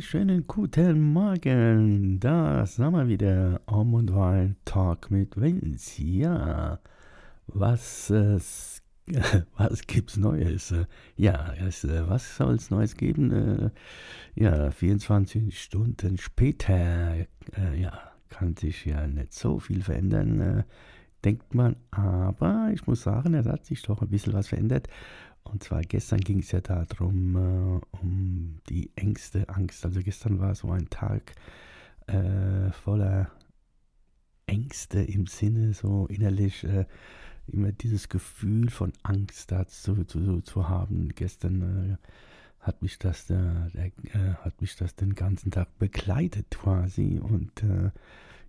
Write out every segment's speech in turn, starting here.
Schönen guten Morgen. Da sind wir wieder. Um und Wein Talk mit Vince. Ja, was, äh, was gibt's Neues? Ja, es, was es Neues geben? Äh, ja, 24 Stunden später, äh, ja, kann sich ja nicht so viel verändern, äh, denkt man. Aber ich muss sagen, es hat sich doch ein bisschen was verändert. Und zwar gestern ging es ja darum, äh, um die Ängste, Angst. Also gestern war so ein Tag äh, voller Ängste im Sinne, so innerlich äh, immer dieses Gefühl von Angst dazu zu, zu haben. Gestern äh, hat mich das, äh, der, äh, hat mich das den ganzen Tag begleitet quasi und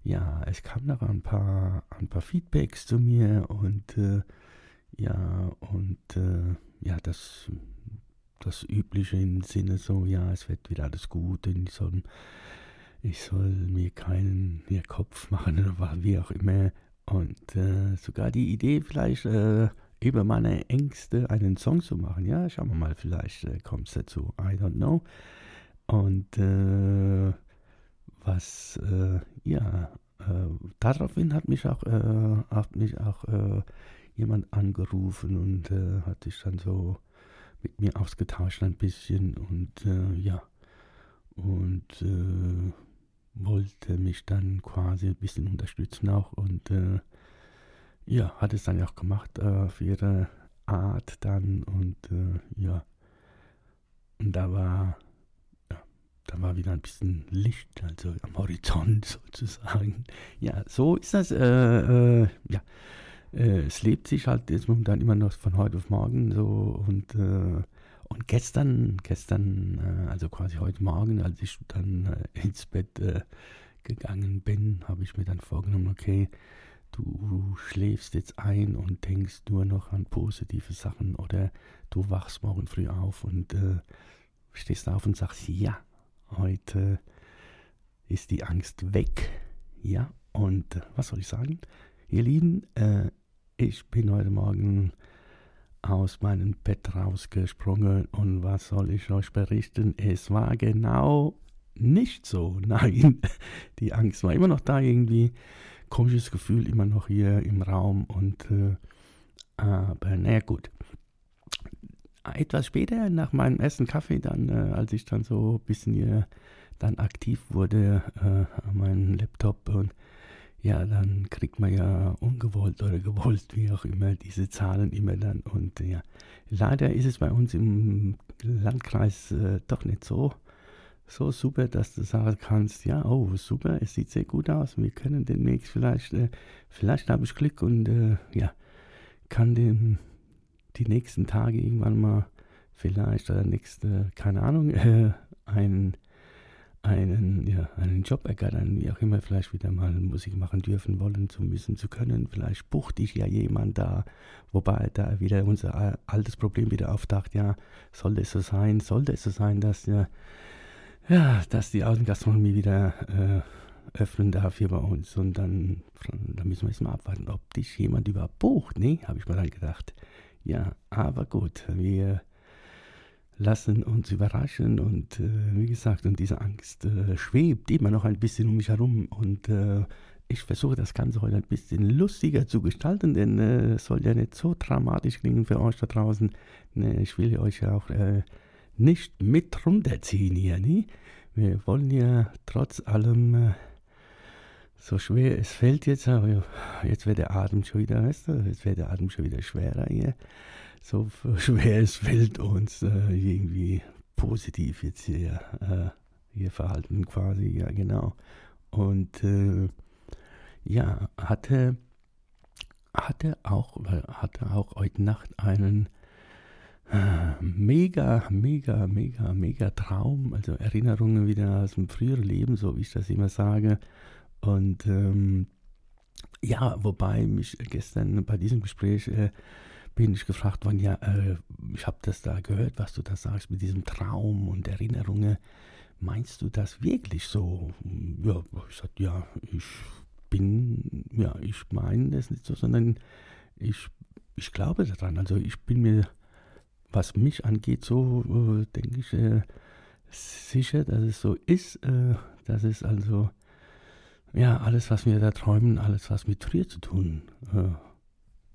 ja, es kam noch ein paar, ein paar Feedbacks zu mir und ja, und äh, ja, das, das Übliche im Sinne so, ja, es wird wieder alles gut und ich soll, ich soll mir keinen mehr Kopf machen oder wie auch immer. Und äh, sogar die Idee vielleicht äh, über meine Ängste einen Song zu machen. Ja, schauen wir mal, vielleicht äh, kommt es dazu. I don't know. Und äh, was, äh, ja, äh, daraufhin hat mich auch, hat mich auch jemand angerufen und äh, hat sich dann so mit mir ausgetauscht ein bisschen und äh, ja, und äh, wollte mich dann quasi ein bisschen unterstützen auch und äh, ja, hat es dann auch gemacht auf ihre Art dann und äh, ja, und da war da war wieder ein bisschen Licht, also am Horizont sozusagen. Ja, so ist das. Äh, äh, ja, äh, es lebt sich halt jetzt momentan immer noch von heute auf morgen so und, äh, und gestern, gestern, äh, also quasi heute Morgen, als ich dann äh, ins Bett äh, gegangen bin, habe ich mir dann vorgenommen, okay, du schläfst jetzt ein und denkst nur noch an positive Sachen oder du wachst morgen früh auf und äh, stehst auf und sagst, ja, heute ist die Angst weg. Ja, und was soll ich sagen? Ihr Lieben, äh, ich bin heute Morgen aus meinem Bett rausgesprungen und was soll ich euch berichten? Es war genau nicht so. Nein, die Angst war immer noch da irgendwie. Komisches Gefühl immer noch hier im Raum und äh, aber naja gut. Etwas später, nach meinem ersten Kaffee, dann, äh, als ich dann so ein bisschen hier dann aktiv wurde äh, an meinem Laptop und ja, dann kriegt man ja ungewollt oder gewollt, wie auch immer, diese Zahlen immer dann. Und ja, leider ist es bei uns im Landkreis äh, doch nicht so, so super, dass du sagen kannst, ja, oh, super, es sieht sehr gut aus, wir können demnächst vielleicht, äh, vielleicht habe ich Glück und äh, ja, kann den, die nächsten Tage irgendwann mal vielleicht oder nächste, keine Ahnung, ein einen, ja, einen Job ergattern, wie auch immer, vielleicht wieder mal Musik machen dürfen, wollen, zu müssen, zu können. Vielleicht bucht dich ja jemand da, wobei da wieder unser altes Problem wieder auftaucht, ja, sollte es so sein, sollte es so sein, dass, ja, ja dass die Außengastronomie wieder äh, öffnen darf hier bei uns und dann, dann müssen wir jetzt mal abwarten, ob dich jemand überhaupt bucht, ne, habe ich mir dann gedacht. Ja, aber gut, wir lassen uns überraschen und äh, wie gesagt, und diese Angst äh, schwebt immer noch ein bisschen um mich herum und äh, ich versuche das Ganze heute ein bisschen lustiger zu gestalten, denn äh, es soll ja nicht so dramatisch klingen für euch da draußen. Ne, ich will euch ja auch äh, nicht mit runterziehen hier, ne? Wir wollen ja trotz allem äh, so schwer es fällt jetzt, aber jetzt wird der Atem schon wieder, weißt du, jetzt wird der Atem schon wieder schwerer hier so schwer es fällt, uns äh, irgendwie positiv jetzt hier, äh, hier verhalten quasi, ja genau. Und äh, ja, hatte, hatte, auch, hatte auch heute Nacht einen äh, mega, mega, mega, mega Traum, also Erinnerungen wieder aus dem früheren Leben, so wie ich das immer sage. Und ähm, ja, wobei mich gestern bei diesem Gespräch äh, bin ich gefragt worden, ja, äh, ich habe das da gehört, was du da sagst mit diesem Traum und Erinnerungen. Meinst du das wirklich so? Ja, ich sagte, ja, ich bin, ja, ich meine das nicht so, sondern ich, ich glaube daran. Also ich bin mir, was mich angeht, so äh, denke ich, äh, sicher, dass es so ist, äh, dass es also, ja, alles, was wir da träumen, alles, was mit früher zu tun äh,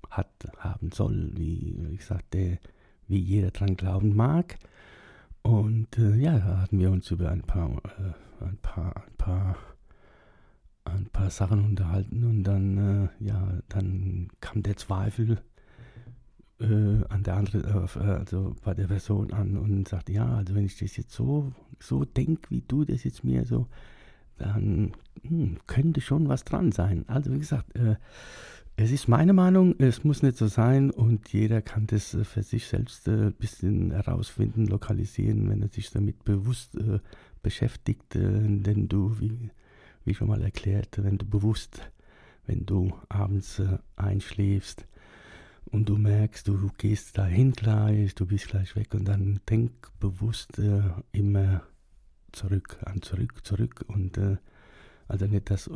hat, haben soll, wie ich sagte, wie jeder dran glauben mag. Und äh, ja, da hatten wir uns über ein paar, äh, ein paar, ein paar, ein paar Sachen unterhalten und dann, äh, ja, dann kam der Zweifel äh, an der anderen, äh, also bei der Person an und sagte, ja, also wenn ich das jetzt so, so denke, wie du das jetzt mir so, dann hm, könnte schon was dran sein. Also wie gesagt, äh, es ist meine Meinung, es muss nicht so sein und jeder kann das äh, für sich selbst ein äh, bisschen herausfinden, lokalisieren, wenn er sich damit bewusst äh, beschäftigt. Denn du, wie, wie schon mal erklärt, wenn du bewusst, wenn du abends einschläfst und du merkst, du gehst dahin gleich, du bist gleich weg und dann denk bewusst immer zurück, an zurück, zurück und also nicht, dass äh,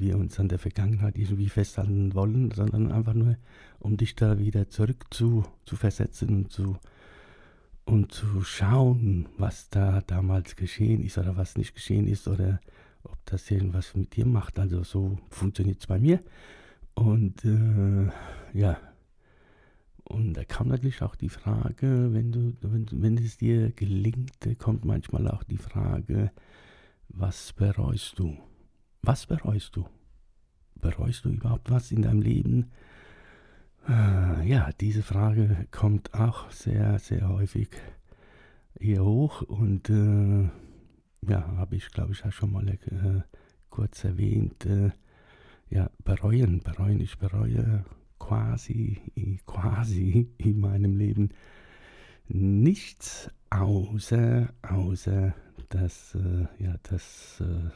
wir uns an der Vergangenheit irgendwie festhalten wollen, sondern einfach nur, um dich da wieder zurück zu, zu versetzen und zu, und zu schauen, was da damals geschehen ist oder was nicht geschehen ist oder ob das irgendwas mit dir macht. Also so funktioniert es bei mir. Und äh, ja, und da kam natürlich auch die Frage, wenn du, wenn, wenn es dir gelingt, kommt manchmal auch die Frage, was bereust du? Was bereust du? Bereust du überhaupt was in deinem Leben? Äh, ja, diese Frage kommt auch sehr, sehr häufig hier hoch und äh, ja, habe ich, glaube ich, auch schon mal äh, kurz erwähnt. Äh, ja, bereuen, bereuen, ich bereue quasi, quasi in meinem Leben nichts außer, außer dass, äh, ja, das äh,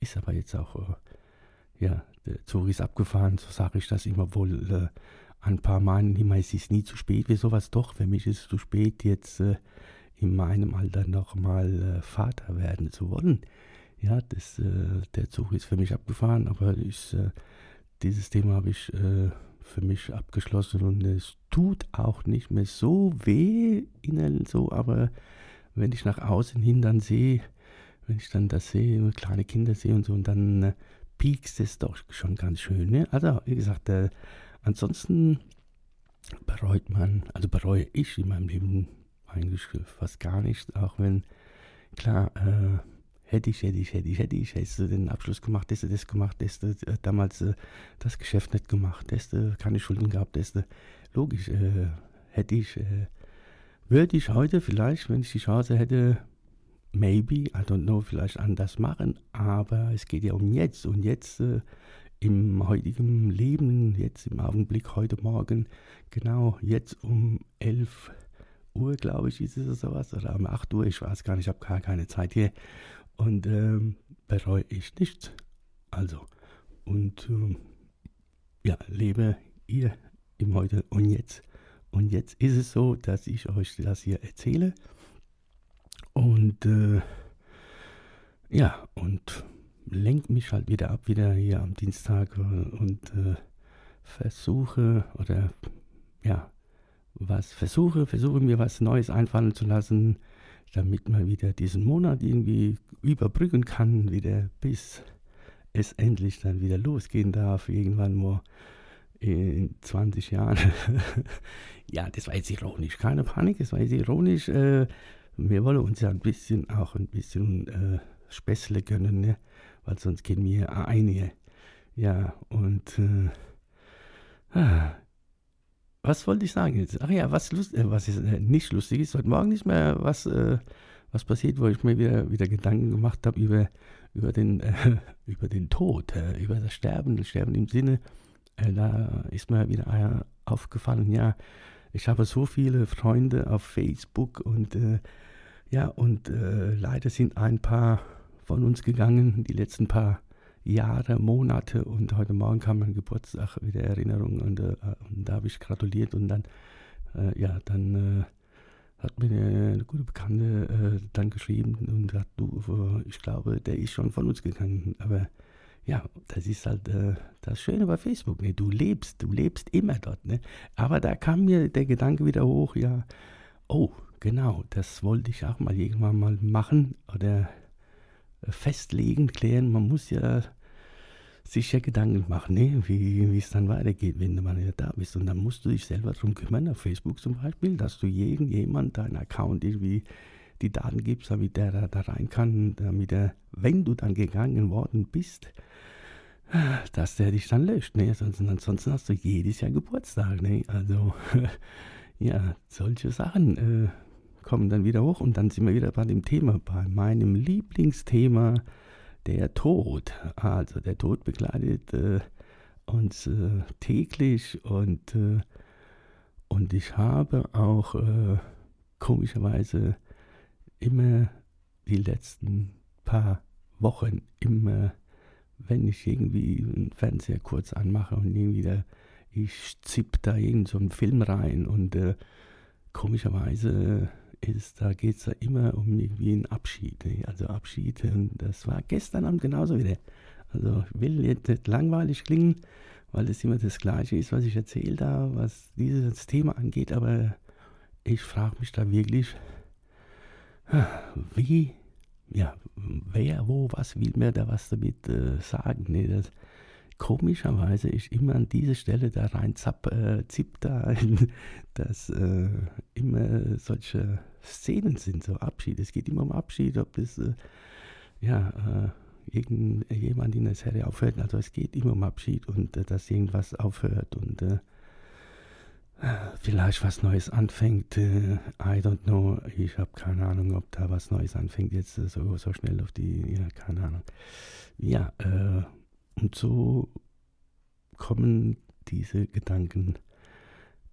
ist aber jetzt auch, äh, ja, der Zug ist abgefahren, so sage ich das immer wohl äh, ein paar Mal. Immer, es ist nie zu spät für sowas. Doch, für mich ist es zu spät, jetzt äh, in meinem Alter nochmal äh, Vater werden zu wollen. Ja, das, äh, der Zug ist für mich abgefahren, aber ist, äh, dieses Thema habe ich äh, für mich abgeschlossen und es tut auch nicht mehr so weh innen so, aber wenn ich nach außen hin dann sehe, wenn ich dann das sehe, kleine Kinder sehe und so, und dann äh, piekst es doch schon ganz schön. Ne? Also, wie gesagt, äh, ansonsten bereut man, also bereue ich in meinem Leben eigentlich fast gar nicht, auch wenn, klar, äh, hätte ich, hätte ich, hätte ich, hätte ich, hättest den Abschluss gemacht, hättest du das gemacht, hättest du äh, damals äh, das Geschäft nicht gemacht, hättest du keine Schulden gehabt, hättest logisch, äh, hätte ich, äh, würde ich heute vielleicht, wenn ich die Chance hätte, maybe, I don't know, vielleicht anders machen, aber es geht ja um jetzt und jetzt äh, im heutigen Leben, jetzt im Augenblick, heute Morgen, genau jetzt um 11 Uhr, glaube ich, ist es sowas, oder um 8 Uhr, ich weiß gar nicht, ich habe gar keine Zeit hier und ähm, bereue ich nichts. Also, und ähm, ja, lebe ihr im Heute und Jetzt. Und jetzt ist es so, dass ich euch das hier erzähle und äh, ja, und lenk mich halt wieder ab, wieder hier am Dienstag äh, und äh, versuche oder ja, was versuche, versuche mir was Neues einfallen zu lassen, damit man wieder diesen Monat irgendwie überbrücken kann, wieder bis es endlich dann wieder losgehen darf, irgendwann mal in 20 Jahren. ja, das war jetzt ironisch, keine Panik, das war jetzt ironisch. Äh, wir wollen uns ja ein bisschen auch ein bisschen äh, Späßle gönnen, ne? weil sonst gehen wir einige. Ja, und äh, ah, was wollte ich sagen jetzt? Ach ja, was, lust, äh, was ist, äh, nicht lustig ist, heute Morgen ist mir was, äh, was passiert, wo ich mir wieder, wieder Gedanken gemacht habe über, über, den, äh, über den Tod, äh, über das Sterben, das Sterben im Sinne, da ist mir wieder aufgefallen, ja, ich habe so viele Freunde auf Facebook und ja, und äh, leider sind ein paar von uns gegangen, die letzten paar Jahre, Monate und heute Morgen kam mein Geburtstag wieder Erinnerung und, äh, und da habe ich gratuliert und dann, äh, ja, dann äh, hat mir eine gute Bekannte äh, dann geschrieben und sagt, du, ich glaube, der ist schon von uns gegangen, aber ja, das ist halt äh, das Schöne bei Facebook. Ne? Du lebst, du lebst immer dort. Ne? Aber da kam mir der Gedanke wieder hoch, ja, oh, genau, das wollte ich auch mal irgendwann mal machen oder festlegen, klären. Man muss ja sich ja Gedanken machen, ne? wie es dann weitergeht, wenn du mal ja da bist. Und dann musst du dich selber darum kümmern, auf Facebook zum Beispiel, dass du irgendjemand deinen Account irgendwie die Daten gibst, damit der da, da rein kann, damit er, wenn du dann gegangen worden bist, dass der dich dann löscht. Ne? Ansonsten, ansonsten hast du jedes Jahr Geburtstag. Ne? Also, ja, solche Sachen äh, kommen dann wieder hoch und dann sind wir wieder bei dem Thema, bei meinem Lieblingsthema, der Tod. Also, der Tod begleitet äh, uns äh, täglich und, äh, und ich habe auch äh, komischerweise immer die letzten paar Wochen immer wenn ich irgendwie einen Fernseher kurz anmache und irgendwie da, ich zipp da irgend so einen Film rein und äh, komischerweise ist, da geht es da immer um irgendwie einen Abschied. Ne? Also Abschied, und das war gestern Abend genauso wieder. Also ich will jetzt nicht langweilig klingen, weil es immer das Gleiche ist, was ich erzählt habe, was dieses Thema angeht, aber ich frage mich da wirklich, wie ja, wer, wo, was will mir da was damit äh, sagen? Nee, das, komischerweise ist immer an diese Stelle da rein zapp, äh, zipp da, dass äh, immer solche Szenen sind, so Abschied. Es geht immer um Abschied, ob das, äh, ja, äh, irgendjemand in der Serie aufhört. Also es geht immer um Abschied und äh, dass irgendwas aufhört und äh, vielleicht was Neues anfängt. Äh, I don't know. Ich habe keine Ahnung, ob da was Neues anfängt jetzt äh, so, so schnell auf die, ja, keine Ahnung. Ja, äh, und so kommen diese Gedanken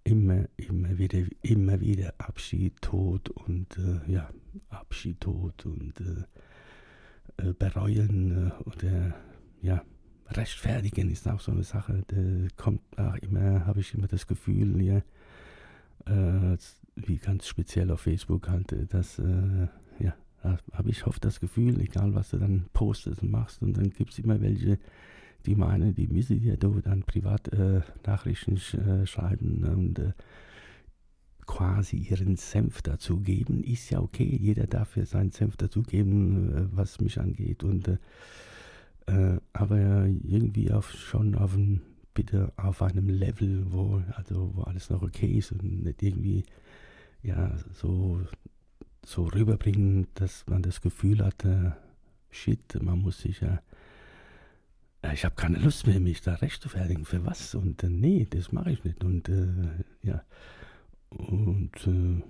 immer, immer wieder, immer wieder Abschied, Tod und äh, ja, Abschied, Tod und äh, äh bereuen oder ja, rechtfertigen ist auch so eine Sache. Da kommt auch immer, habe ich immer das Gefühl, ja, äh, wie ganz speziell auf Facebook halt, äh, dass, äh, ja, habe ich oft das Gefühl, egal was du dann postest und machst, und dann gibt es immer welche, die meinen, die müssen dir dann privat äh, äh, schreiben und äh, quasi ihren Senf dazugeben. Ist ja okay, jeder darf ja seinen Senf dazugeben, was mich angeht. Und äh, aber irgendwie auf, schon auf, ein, bitte auf einem Level, wo, also, wo alles noch okay ist und nicht irgendwie ja, so, so rüberbringen, dass man das Gefühl hat, äh, shit, man muss sich ja, äh, ich habe keine Lust mehr, mich da recht zu fertigen. Für was? Und äh, nee, das mache ich nicht. Und äh, ja, und äh,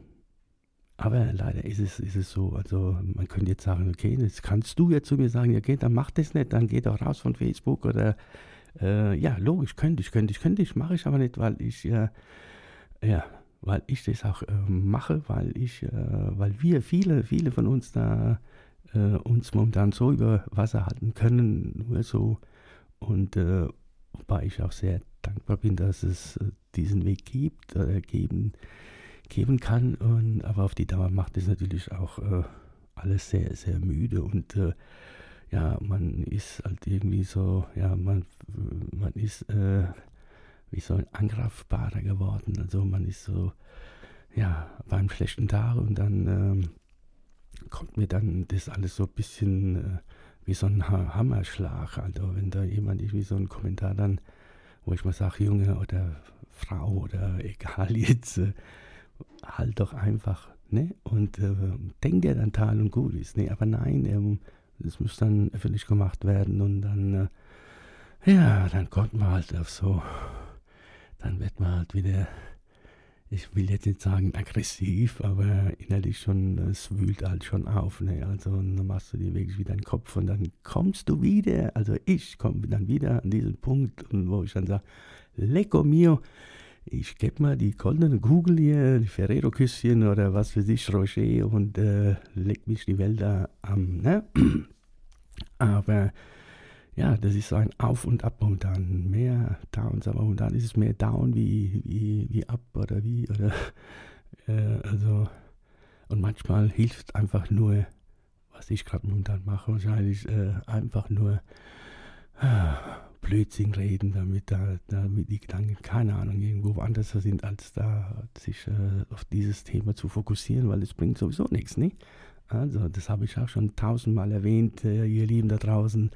aber leider ist es, ist es so, also man könnte jetzt sagen, okay, jetzt kannst du jetzt zu mir sagen, okay, dann mach das nicht, dann geh doch raus von Facebook oder äh, ja, logisch, könnte ich, könnte ich, könnte ich, mache ich aber nicht, weil ich, äh, ja, weil ich das auch äh, mache, weil ich, äh, weil wir, viele, viele von uns da äh, uns momentan so über Wasser halten können, nur so und äh, wobei ich auch sehr dankbar bin, dass es diesen Weg gibt oder geben geben kann. Und, aber auf die Dauer macht es natürlich auch äh, alles sehr, sehr müde und äh, ja, man ist halt irgendwie so, ja, man, man ist äh, wie so ein angreifbarer geworden. Also man ist so, ja, beim schlechten Tag und dann ähm, kommt mir dann das alles so ein bisschen äh, wie so ein Hammerschlag. Also wenn da jemand irgendwie so einen Kommentar dann, wo ich mal sage, Junge oder Frau oder egal jetzt, äh, halt doch einfach, ne? Und äh, denk dir dann Tal und gut ist, ne? Aber nein, ähm, das muss dann öffentlich gemacht werden und dann, äh, ja, dann kommt man halt auf so, dann wird man halt wieder, ich will jetzt nicht sagen aggressiv, aber innerlich schon, es wühlt halt schon auf, ne? Also dann machst du dir wirklich wieder den Kopf und dann kommst du wieder, also ich komme dann wieder an diesen Punkt, wo ich dann sage, Lecco mio, ich gebe mal die goldene Kugel hier, die Ferrero-Küsschen oder was für sich, Rocher und äh, leg mich die Wälder am, ne? Aber ja, das ist so ein Auf und Ab momentan. Mehr Downs, aber momentan ist es mehr Down wie, wie, wie Up oder wie, oder, äh, also, und manchmal hilft einfach nur, was ich gerade momentan mache, wahrscheinlich äh, einfach nur äh, Blödsinn reden, damit, da, damit die Gedanken, keine Ahnung, irgendwo woanders sind, als da sich äh, auf dieses Thema zu fokussieren, weil es bringt sowieso nichts, nicht? Also, das habe ich auch schon tausendmal erwähnt, äh, ihr Lieben da draußen.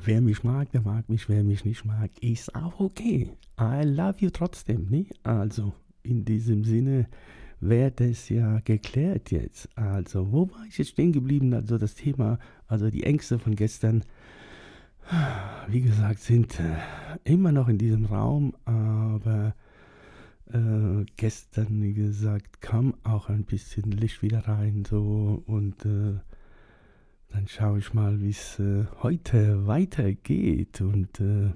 Wer mich mag, der mag mich. Wer mich nicht mag, ist auch okay. I love you trotzdem, nicht? Also, in diesem Sinne wird es ja geklärt jetzt. Also, wo war ich jetzt stehen geblieben? Also, das Thema, also die Ängste von gestern, wie gesagt, sind äh, immer noch in diesem Raum, aber äh, gestern, wie gesagt, kam auch ein bisschen Licht wieder rein, so und äh, dann schaue ich mal, wie es äh, heute weitergeht. Und äh,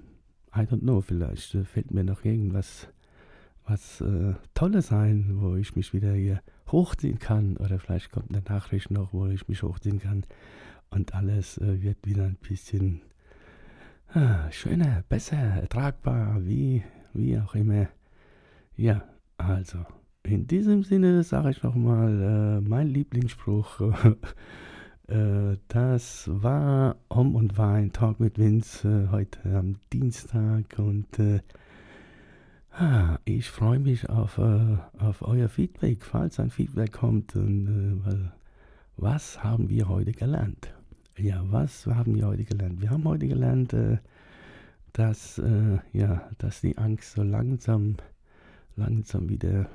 I don't know, vielleicht äh, fällt mir noch irgendwas was äh, Tolles ein, wo ich mich wieder hier hochziehen kann. Oder vielleicht kommt eine Nachricht noch, wo ich mich hochziehen kann. Und alles äh, wird wieder ein bisschen ah, schöner, besser, ertragbar, wie, wie auch immer. Ja, also, in diesem Sinne sage ich nochmal äh, mein Lieblingsspruch. Äh, das war Om und Wein, Talk mit Vince, äh, heute am Dienstag und äh, ich freue mich auf, äh, auf euer Feedback, falls ein Feedback kommt. Und, äh, was haben wir heute gelernt? Ja, was haben wir heute gelernt? Wir haben heute gelernt, äh, dass, ja, dass die Angst so langsam, langsam wieder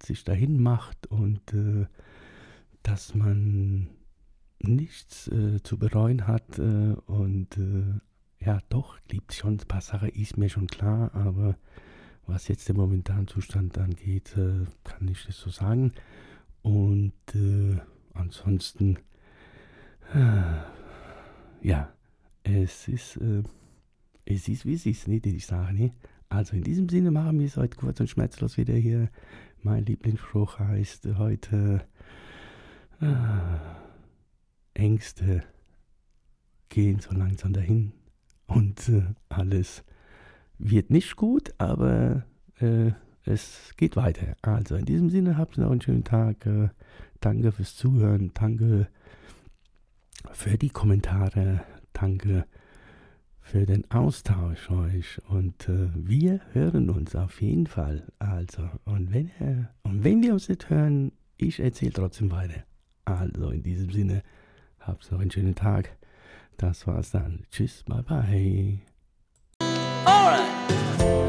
sich dahin macht und dass man nichts äh, zu bereuen hat äh, und äh, ja, doch, gibt schon ein paar Sachen, ist mir schon klar, aber was jetzt den momentanen Zustand angeht, äh, kann ich das so sagen. Und äh, ansonsten, ja, es ist, es ist wie es ist, nicht, die Sache, nicht? Also in diesem Sinne machen wir es heute kurz und schmerzlos wieder hier. Mein Lieblingsspruch heißt heute, Ängste gehen so langsam dahin und äh, alles wird nicht gut, aber äh, es geht weiter. Also in diesem Sinne habt noch einen schönen Tag. Äh, danke fürs Zuhören. Danke für die Kommentare. Danke für den Austausch euch. Und äh, wir hören uns auf jeden Fall. Also, und wenn, äh, und wenn wir uns nicht hören, ich erzähle trotzdem weiter. Also in diesem Sinne. Habt noch einen schönen Tag. Das war's dann. Tschüss, bye bye. Alright.